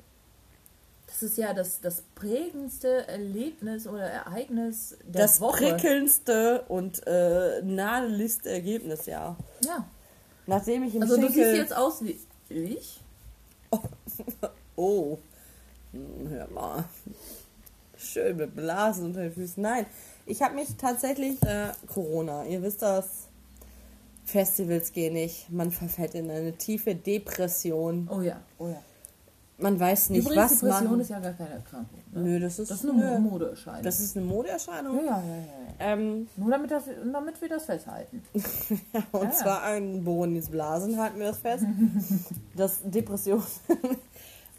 Das ist ja das, das prägendste Erlebnis oder Ereignis der Das Woche. prickelndste und äh, naheligste Ergebnis, ja. Ja. Nachdem ich im Also du Schinkel... siehst jetzt aus wie ich. Oh, Hm, hör mal. Schön mit Blasen unter den Füßen. Nein, ich habe mich tatsächlich äh, Corona. Ihr wisst das. Festivals gehen nicht. Man verfällt in eine tiefe Depression. Oh ja, oh ja. Man weiß nicht, Übrigens, was Depression man. ist ja gar keine Erkrankung. Ne? Nö, das ist, Das ist eine nö. Modeerscheinung. Das ist eine Modeerscheinung. ja, ja, ja, ja. Ähm, Nur damit, das, damit wir das festhalten. und Ja. zwar an Boronis Blasen halten wir das fest. das Depression.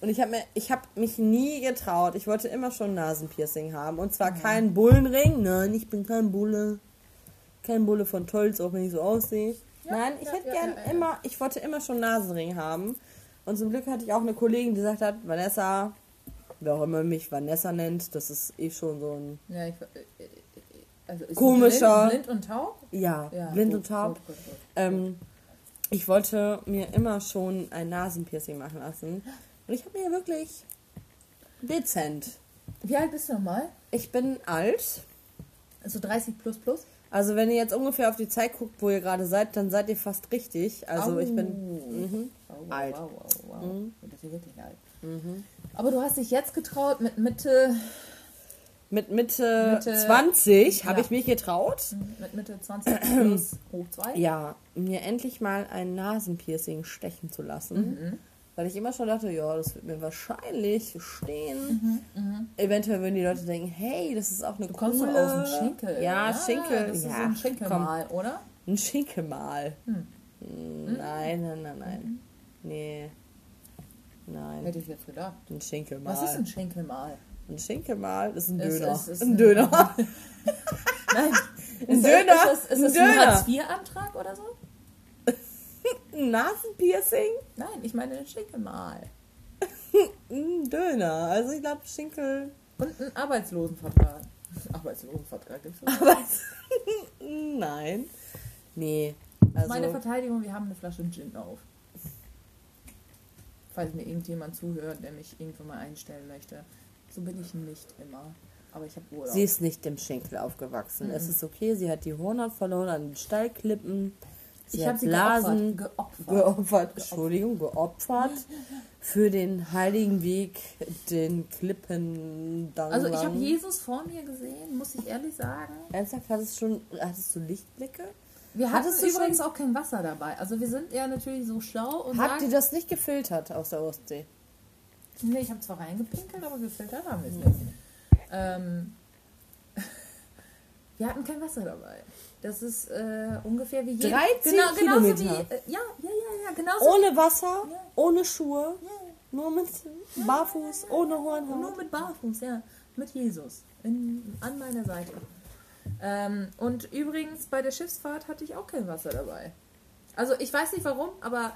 Und ich habe ich hab mich nie getraut. Ich wollte immer schon Nasenpiercing haben. Und zwar kein Bullenring. Nein, ich bin kein Bulle. Kein Bulle von Tolz, auch wenn ich so aussehe. Nein, ich hätte gern immer, ich wollte immer schon Nasenring haben. Und zum Glück hatte ich auch eine Kollegin, die gesagt hat, Vanessa, wer auch immer mich Vanessa nennt, das ist eh schon so ein, Ja, ich, äh, äh, also Komischer- Blind, blind und taub? ja, Ja, blind gut, und taub. gut, gut. Ähm, ich wollte mir immer schon ein Nasenpiercing machen lassen. Und ich habe mir wirklich dezent. Wie alt bist du nochmal? Ich bin alt. Also 30 plus plus? Also wenn ihr jetzt ungefähr auf die Zeit guckt, wo ihr gerade seid, dann seid ihr fast richtig. Also ich bin mhm. Oh, wow, Alt. Wow, wow, wow. Mhm. Das ist wirklich alt. Aber du hast dich jetzt getraut mit Mitte, mit Mitte, Mitte- 20 habe ja. ich mich getraut. mit Mitte 20 plus hoch 2? Ja, mir endlich mal ein Nasenpiercing stechen zu lassen. Weil ich immer schon dachte, ja, das wird mir wahrscheinlich stehen. Eventuell würden die Leute denken, hey, das ist auch eine Du kommst coole... doch aus dem Schenkel. Ja, Schinkel. Das ist ja, ein Schenkelmal, oder? Ein Schinkelmal. Hm. Hm, Nein, nein, nein, nein. Nee. Nein. Hätte ich jetzt gedacht. Ein Schinkelmal. Was ist ein Schenkelmal? ein Schinkelmal? Das ist ein Es Döner. ist- es ist ein ein- Döner. Nein. Ein Ist, Döner. Ist ist Ein das ein Döner. Hartz-IV-Antrag oder so? Ein Nasenpiercing? Nein, ich meine ein Schenkelmal. Ein Döner. Also ich glaube Schinkel... Und ein Arbeitslosenvertrag. Arbeitslosenvertrag gibt's das? Nein. Nee. Also, Meine Verteidigung, wir haben eine Flasche Gin auf. Falls mir irgendjemand zuhört, der mich irgendwo mal einstellen möchte. So bin ich nicht immer. Aber ich habe Urlaub. sie ist nicht im Schinkel aufgewachsen. Es ist okay, sie hat die Hornhaut verloren an den Stallklippen. Sie ich hat Blasen geopfert. geopfert. geopfert, Entschuldigung, geopfert für den heiligen Weg, den Klippen. Also ich habe Jesus vor mir gesehen, muss ich ehrlich sagen. Ernsthaft, hattest, schon, hattest du Lichtblicke? Wir hatten Hattest du schon- übrigens auch kein Wasser dabei. Also wir sind ja natürlich so schlau und Habt ihr das nicht gefiltert aus der Ostsee? nee, ich habe zwar reingepinkelt, aber gefiltert haben wir es nicht. Ähm, wir hatten kein Wasser dabei. Das ist äh, ungefähr wie jeder. 13 genau, genauso wie, Kilometer. äh, ja, ja, ja, ja, genauso Ohne Wasser, Ja. ohne Schuhe, Ja, nur mit Barfuß, ohne Nur Hornhaut. mit Barfuß, ja. Mit Jesus. In, an meiner Seite. Ähm, und übrigens, bei der Schiffsfahrt hatte ich auch kein Wasser dabei. Also ich weiß nicht warum, aber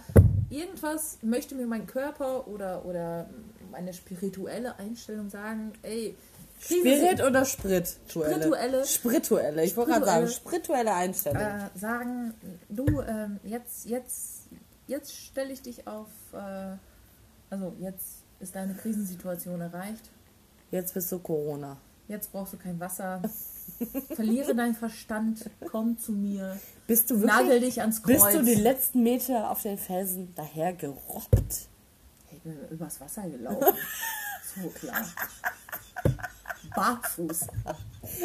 irgendwas möchte mir mein Körper oder, oder meine spirituelle Einstellung sagen, ey, Spirit oder Spirituelle? Spirituelle. Spirituelle. Ich wollte gerade sagen, Spirituelle. spirituelle Einstellung. äh, sagen, du, ähm, jetzt, jetzt, jetzt stelle ich dich auf, äh, also jetzt ist deine Krisensituation erreicht. Jetzt bist du Corona. Jetzt brauchst du kein Wasser. Verliere deinen Verstand, komm zu mir, Bist du wirklich, nagel dich ans Kreuz. bist du die letzten Meter auf den Felsen daher gerobbt? Ich bin übers Wasser gelaufen. so klar. Barfuß.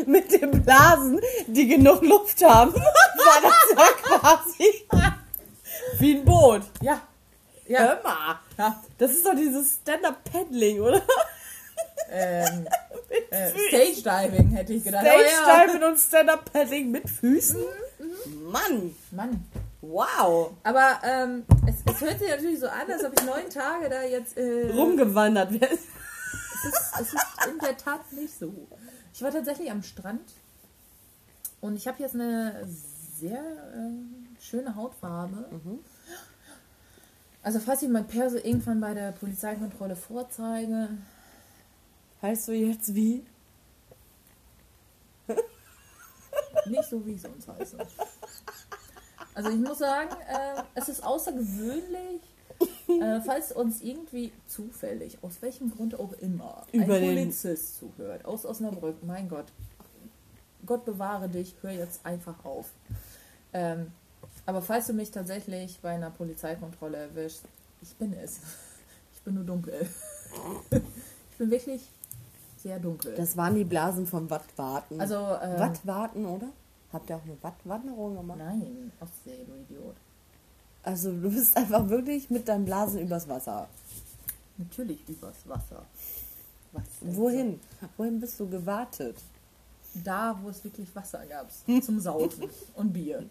Mit den Blasen, die genug Luft haben, war das ja quasi wie ein Boot. Ja. Ja. Hör mal. ja. Das ist doch dieses Stand-Up-Paddling, oder? Ähm, äh, Stage Diving hätte ich gedacht. Stage Diving und Stand-Up-Paddling mit Füßen? Mann, Mann. wow. Aber ähm, es, es hört sich natürlich so an, als ob ich neun Tage da jetzt. Äh, Rumgewandert wird. Es ist, es ist in der Tat nicht so. Ich war tatsächlich am Strand und ich habe jetzt eine sehr äh, schöne Hautfarbe. Also falls ich mein Perso irgendwann bei der Polizeikontrolle vorzeige, Heißt du jetzt wie? nicht so wie ich sonst heiße. Also ich muss sagen, äh, es ist außergewöhnlich, Äh, falls uns irgendwie zufällig, aus welchem Grund auch immer, Über ein Polizist zuhört, aus Osnabrück, mein Gott, Gott bewahre dich, hör jetzt einfach auf. Ähm, aber falls du mich tatsächlich bei einer Polizeikontrolle erwischst, ich bin es. Ich bin nur dunkel. ich bin wirklich sehr dunkel. Das waren die Blasen vom Wattwarten. also, ähm, Wattwarten, oder? Habt ihr auch eine Wattwanderung gemacht? Nein, Ostsee, du Idiot. Also du bist einfach wirklich mit deinen Blasen übers Wasser. Natürlich übers Wasser. Wohin? Wohin bist du gewartet? da, wo es wirklich Wasser gab zum Saufen und Bier.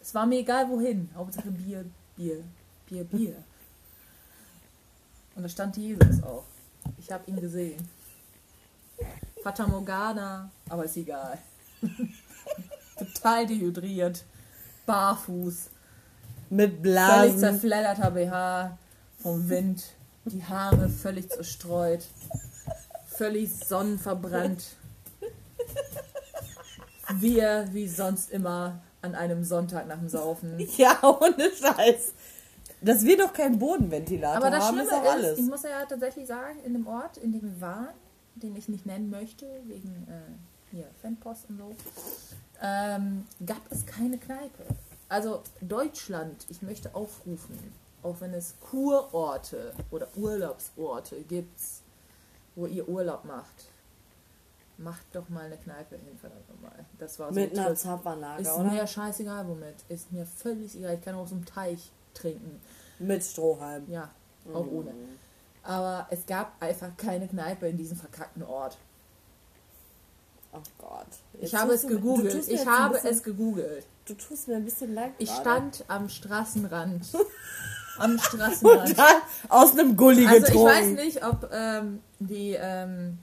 Es war mir egal wohin, Hauptsache Bier, Bier, Bier, Bier. Und da stand Jesus auch. Ich habe ihn gesehen. Fata Morgana, aber ist egal. Total dehydriert, barfuß, Mit völlig Blasen. zerfledderter BH vom Wind, die Haare völlig zerstreut, völlig sonnenverbrannt. Wir, wie sonst immer, an einem Sonntag nach dem Saufen. Ja, ohne Scheiß. Dass wir doch keinen Bodenventilator Aber das haben, Schlimme ist auch ist, alles. ich muss ja tatsächlich sagen, in dem Ort, in dem wir waren, den ich nicht nennen möchte, wegen äh, hier Fanpost und so, ähm, gab es keine Kneipe. Also Deutschland, ich möchte aufrufen, auch wenn es Kurorte oder Urlaubsorte gibt, wo ihr Urlaub macht, macht doch mal eine Kneipe hin, verdammt nochmal. Das war so Mit einer. Zapfanlage, Ist oder? mir scheißegal womit. Ist mir völlig egal. Ich kann auch aus dem Teich trinken. Mit Strohhalm. Ja, auch ohne. Aber es gab einfach keine Kneipe in diesem verkackten Ort. Oh Gott. Ich Jetzt habe es gegoogelt. Ich habe es gegoogelt. Du tust mir ein bisschen leid Ich stand am Straßenrand. am Und Straßenrand. dann aus einem Gully Also ich getrunken. weiß nicht, ob ähm, die, ähm,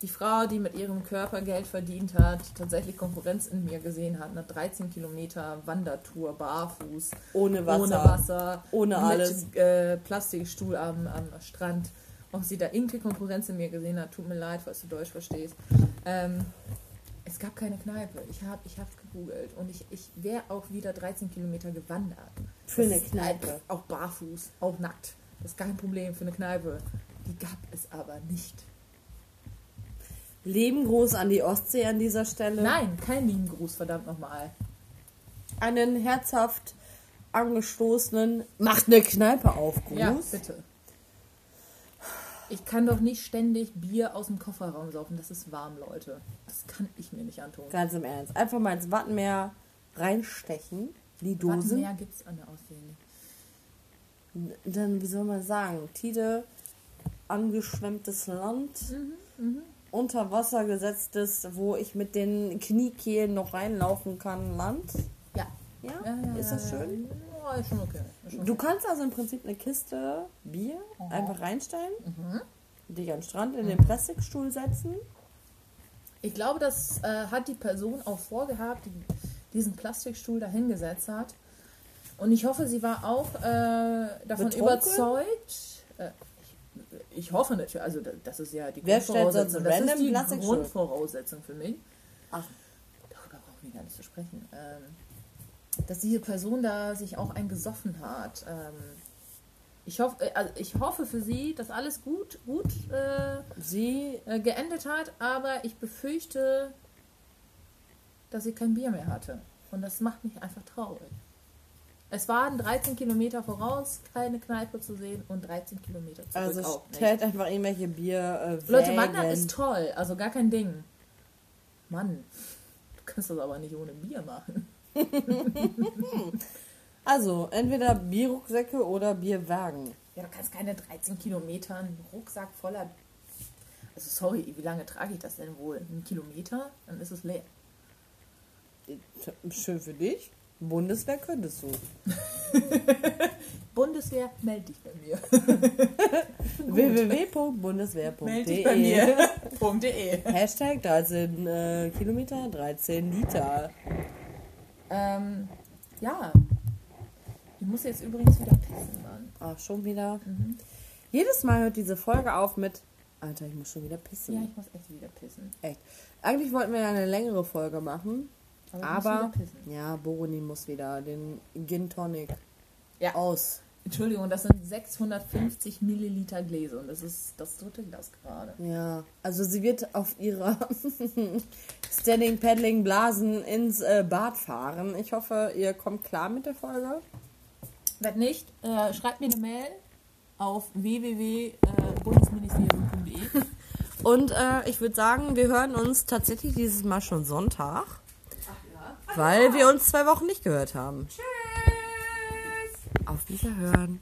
die Frau, die mit ihrem Körper Geld verdient hat, tatsächlich Konkurrenz in mir gesehen hat. Eine 13 Kilometer Wandertour barfuß. Ohne Wasser. Ohne Wasser. Ohne mit, alles. Äh, Plastikstuhl am, am Strand. Ob sie da irgendeine Konkurrenz in mir gesehen hat, tut mir leid, falls du Deutsch verstehst. Ähm, es gab keine Kneipe. Ich habe ich hab's gegoogelt und ich, ich wäre auch wieder 13 Kilometer gewandert. Für eine Das ist Kneipe. halt Auch barfuß, auch nackt. Das ist kein Problem für eine Kneipe. Die gab es aber nicht. Leben groß an die Ostsee an dieser Stelle. Nein, kein lieben Gruß, verdammt nochmal. Einen herzhaft angestoßenen Macht eine Kneipe auf, Gruß. Ja, bitte. Ich kann doch nicht ständig Bier aus dem Kofferraum saufen. Das ist warm, Leute. Das kann ich mir nicht antun. Ganz im Ernst. Einfach mal ins Wattenmeer reinstechen. Die Dosen. Mehr gibt es an der Ostsee nicht. Dann, wie soll man sagen, Tide, angeschwemmtes Land, Mhm, unter Wasser gesetztes, wo ich mit den Kniekehlen noch reinlaufen kann, Land. Ja. Ja, ja, ja ist das schön? Ja, ist schon okay. Ist schon Du kannst also im Prinzip eine Kiste Bier Aha. einfach reinstellen, Mhm. dich den Strand in den Plastikstuhl setzen. Ich glaube, das äh, hat die Person auch vorgehabt, die diesen Plastikstuhl dahingesetzt hat. Und ich hoffe, sie war auch äh, davon Betrunken? überzeugt. Äh, ich, ich hoffe natürlich, also da- das ist ja die Wer Grundvoraussetzung. Das ist die? Grundvoraussetzung für mich. Ach, Darüber brauchen wir gar nicht zu sprechen. Ähm, dass diese Person da sich auch eingesoffen hat. Ähm, ich, hoffe, äh, also ich hoffe für sie, dass alles gut, gut äh, sie, äh, geendet hat, aber ich befürchte, dass sie kein Bier mehr hatte. Und das macht mich einfach traurig. Es waren 13 Kilometer voraus, keine Kneipe zu sehen und 13 Kilometer zurück also auch nicht. stellt einfach irgendwelche Bier. Äh, Leute. Wandern ist toll, also gar kein Ding. Mann, du kannst das aber nicht ohne Bier machen. Also, entweder Bierrucksäcke oder Bierwagen. Ja, du kannst keine 13 Kilometer einen Rucksack voller. Also sorry, wie lange trage ich das denn wohl? Einen Kilometer? Dann ist es leer. Schön für dich. Bundeswehr könntest du. Bundeswehr, melde dich bei mir. www.bundeswehr.de. .de. Hashtag 13 äh, Kilometer, 13 Liter. Ähm, ja. Ich muss jetzt übrigens wieder pissen, Mann. Ach, schon wieder. Mhm. Jedes Mal hört diese Folge auf mit Alter, ich muss schon wieder pissen. Ja, ich muss echt wieder pissen. Echt. Eigentlich wollten wir ja eine längere Folge machen. Aber, Aber ja, Boroni muss wieder den Gin Tonic Ja. aus. Entschuldigung, das sind 650 Milliliter Gläser und das ist das dritte Glas gerade. Ja, also sie wird auf ihrer Standing Paddling Blasen ins äh, Bad fahren. Ich hoffe, ihr kommt klar mit der Folge. Wenn nicht, äh, schreibt mir eine Mail auf www.bundesministerium.de. Und äh, ich würde sagen, wir hören uns tatsächlich dieses Mal schon Sonntag, weil wir uns zwei Wochen nicht gehört haben. Tschüss! Auf Wiederhören.